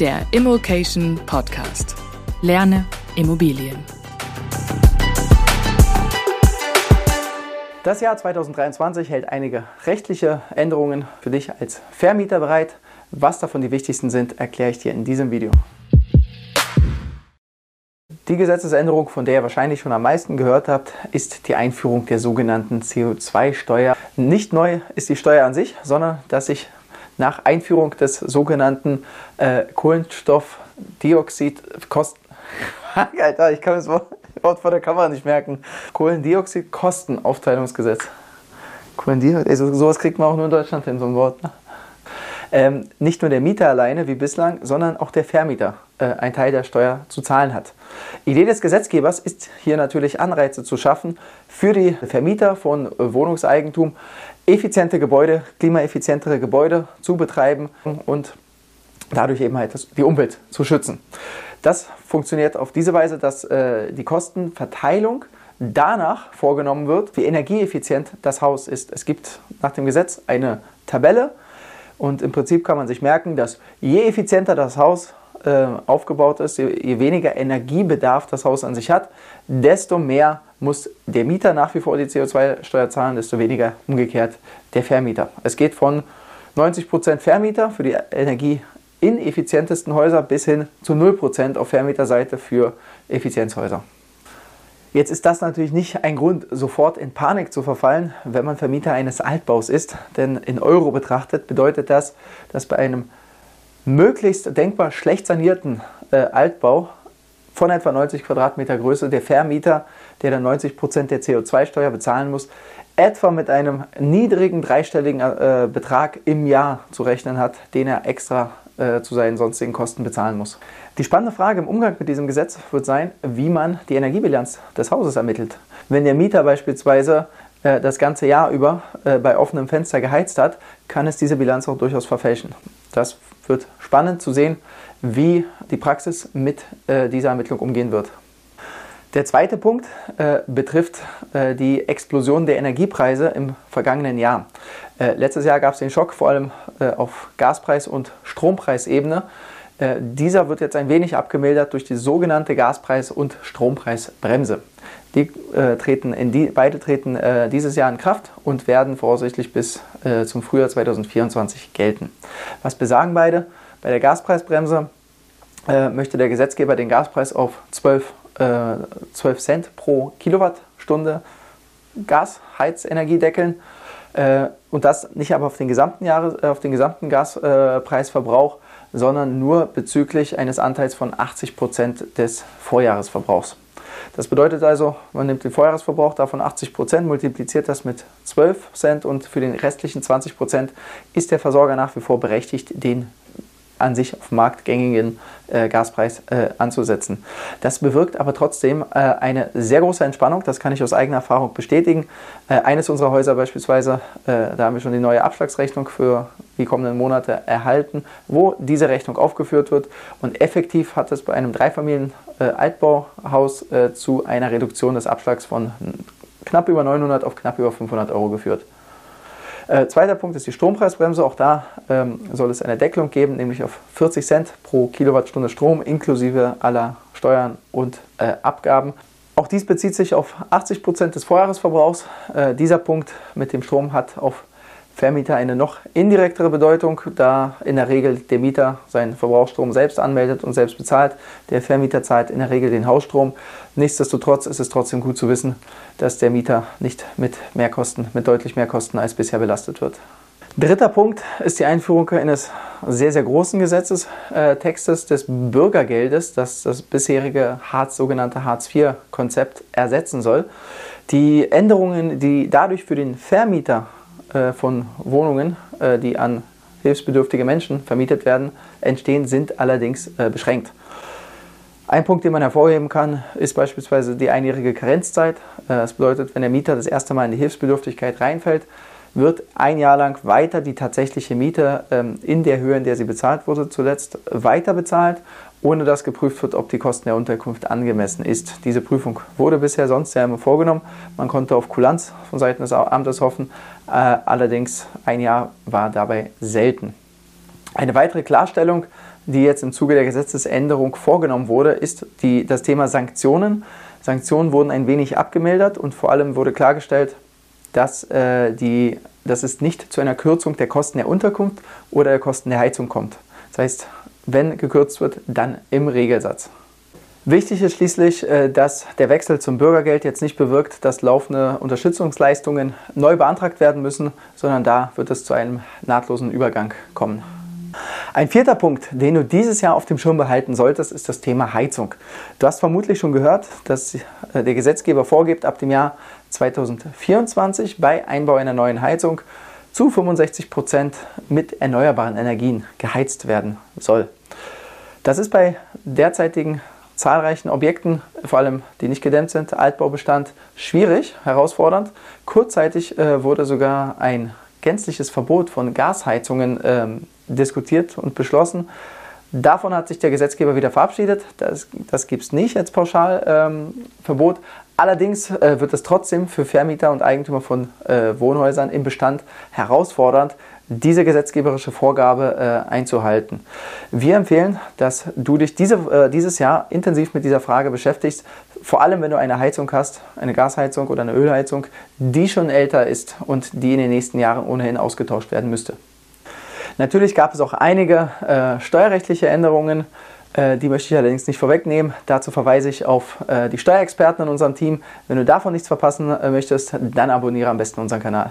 der Immokation Podcast. Lerne Immobilien. Das Jahr 2023 hält einige rechtliche Änderungen für dich als Vermieter bereit. Was davon die wichtigsten sind, erkläre ich dir in diesem Video. Die Gesetzesänderung, von der ihr wahrscheinlich schon am meisten gehört habt, ist die Einführung der sogenannten CO2-Steuer. Nicht neu ist die Steuer an sich, sondern dass sich nach Einführung des sogenannten äh, Kohlenstoffdioxidkosten. Alter, ich kann das Wort vor der Kamera nicht merken. Kohlendioxidkostenaufteilungsgesetz. Kohlendioxid, also sowas kriegt man auch nur in Deutschland hin, so ein Wort. Ne? Ähm, nicht nur der Mieter alleine wie bislang, sondern auch der Vermieter äh, einen Teil der Steuer zu zahlen hat. Idee des Gesetzgebers ist hier natürlich Anreize zu schaffen für die Vermieter von äh, Wohnungseigentum, effiziente Gebäude, klimaeffizientere Gebäude zu betreiben und dadurch eben halt die Umwelt zu schützen. Das funktioniert auf diese Weise, dass äh, die Kostenverteilung danach vorgenommen wird, wie energieeffizient das Haus ist. Es gibt nach dem Gesetz eine Tabelle und im Prinzip kann man sich merken, dass je effizienter das Haus äh, aufgebaut ist, je, je, weniger Energiebedarf das Haus an sich hat, desto mehr muss der Mieter nach wie vor die CO2-Steuer zahlen, desto weniger umgekehrt der Vermieter. Es geht von 90% Vermieter für die energieineffizientesten Häuser bis hin zu 0% auf Vermieterseite für Effizienzhäuser. Jetzt ist das natürlich nicht ein Grund, sofort in Panik zu verfallen, wenn man Vermieter eines Altbaus ist. Denn in Euro betrachtet bedeutet das, dass bei einem möglichst denkbar schlecht sanierten äh, Altbau von etwa 90 Quadratmeter Größe der Vermieter, der dann 90 Prozent der CO2-Steuer bezahlen muss, etwa mit einem niedrigen dreistelligen äh, Betrag im Jahr zu rechnen hat, den er extra äh, zu seinen sonstigen Kosten bezahlen muss. Die spannende Frage im Umgang mit diesem Gesetz wird sein, wie man die Energiebilanz des Hauses ermittelt. Wenn der Mieter beispielsweise äh, das ganze Jahr über äh, bei offenem Fenster geheizt hat, kann es diese Bilanz auch durchaus verfälschen. Das wird spannend zu sehen, wie die Praxis mit äh, dieser Ermittlung umgehen wird. Der zweite Punkt äh, betrifft äh, die Explosion der Energiepreise im vergangenen Jahr. Äh, letztes Jahr gab es den Schock vor allem äh, auf Gaspreis- und Strompreisebene. Äh, dieser wird jetzt ein wenig abgemildert durch die sogenannte Gaspreis- und Strompreisbremse. Die, treten in die, beide treten dieses Jahr in Kraft und werden voraussichtlich bis zum Frühjahr 2024 gelten. Was besagen beide? Bei der Gaspreisbremse möchte der Gesetzgeber den Gaspreis auf 12 12 äh, Cent pro Kilowattstunde Gasheizenergie deckeln äh, und das nicht aber auf den gesamten, Jahres, äh, auf den gesamten Gaspreisverbrauch, sondern nur bezüglich eines Anteils von 80 Prozent des Vorjahresverbrauchs. Das bedeutet also, man nimmt den Vorjahresverbrauch davon 80%, Prozent, multipliziert das mit 12 Cent und für den restlichen 20 Prozent ist der Versorger nach wie vor berechtigt, den an sich auf marktgängigen äh, Gaspreis äh, anzusetzen. Das bewirkt aber trotzdem äh, eine sehr große Entspannung, das kann ich aus eigener Erfahrung bestätigen. Äh, eines unserer Häuser beispielsweise, äh, da haben wir schon die neue Abschlagsrechnung für die kommenden Monate erhalten, wo diese Rechnung aufgeführt wird und effektiv hat es bei einem Dreifamilien-Altbauhaus äh, zu einer Reduktion des Abschlags von knapp über 900 auf knapp über 500 Euro geführt. Äh, zweiter Punkt ist die Strompreisbremse. Auch da ähm, soll es eine Deckelung geben, nämlich auf 40 Cent pro Kilowattstunde Strom inklusive aller Steuern und äh, Abgaben. Auch dies bezieht sich auf 80 Prozent des Vorjahresverbrauchs. Äh, dieser Punkt mit dem Strom hat auf Vermieter eine noch indirektere Bedeutung, da in der Regel der Mieter seinen Verbrauchsstrom selbst anmeldet und selbst bezahlt. Der Vermieter zahlt in der Regel den Hausstrom. Nichtsdestotrotz ist es trotzdem gut zu wissen, dass der Mieter nicht mit Mehrkosten, mit deutlich mehr Kosten als bisher belastet wird. Dritter Punkt ist die Einführung eines sehr, sehr großen Gesetzestextes des Bürgergeldes, das das bisherige Hartz, sogenannte Hartz-IV-Konzept ersetzen soll. Die Änderungen, die dadurch für den Vermieter äh, von Wohnungen, äh, die an hilfsbedürftige Menschen vermietet werden, entstehen, sind allerdings äh, beschränkt. Ein Punkt, den man hervorheben kann, ist beispielsweise die einjährige Karenzzeit. Das bedeutet, wenn der Mieter das erste Mal in die Hilfsbedürftigkeit reinfällt, wird ein Jahr lang weiter die tatsächliche Miete ähm, in der Höhe, in der sie bezahlt wurde, zuletzt weiter bezahlt ohne dass geprüft wird, ob die Kosten der Unterkunft angemessen ist. Diese Prüfung wurde bisher sonst ja immer vorgenommen. Man konnte auf Kulanz von Seiten des Amtes hoffen, äh, allerdings ein Jahr war dabei selten. Eine weitere Klarstellung, die jetzt im Zuge der Gesetzesänderung vorgenommen wurde, ist die, das Thema Sanktionen. Sanktionen wurden ein wenig abgemildert und vor allem wurde klargestellt, dass, äh, die, dass es nicht zu einer Kürzung der Kosten der Unterkunft oder der Kosten der Heizung kommt. Das heißt, wenn gekürzt wird, dann im Regelsatz. Wichtig ist schließlich, äh, dass der Wechsel zum Bürgergeld jetzt nicht bewirkt, dass laufende Unterstützungsleistungen neu beantragt werden müssen, sondern da wird es zu einem nahtlosen Übergang kommen. Ein vierter Punkt, den du dieses Jahr auf dem Schirm behalten solltest, ist das Thema Heizung. Du hast vermutlich schon gehört, dass äh, der Gesetzgeber vorgibt, ab dem Jahr 2024 bei Einbau einer neuen Heizung zu 65 Prozent mit erneuerbaren Energien geheizt werden soll. Das ist bei derzeitigen zahlreichen Objekten, vor allem die nicht gedämmt sind, Altbaubestand, schwierig, herausfordernd. Kurzzeitig äh, wurde sogar ein gänzliches Verbot von Gasheizungen ähm, diskutiert und beschlossen. Davon hat sich der Gesetzgeber wieder verabschiedet. Das, das gibt es nicht als Pauschalverbot. Ähm, Allerdings äh, wird es trotzdem für Vermieter und Eigentümer von äh, Wohnhäusern im Bestand herausfordernd, diese gesetzgeberische Vorgabe äh, einzuhalten. Wir empfehlen, dass du dich diese, äh, dieses Jahr intensiv mit dieser Frage beschäftigst, vor allem wenn du eine Heizung hast, eine Gasheizung oder eine Ölheizung, die schon älter ist und die in den nächsten Jahren ohnehin ausgetauscht werden müsste. Natürlich gab es auch einige äh, steuerrechtliche Änderungen, äh, die möchte ich allerdings nicht vorwegnehmen. Dazu verweise ich auf äh, die Steuerexperten in unserem Team. Wenn du davon nichts verpassen äh, möchtest, dann abonniere am besten unseren Kanal.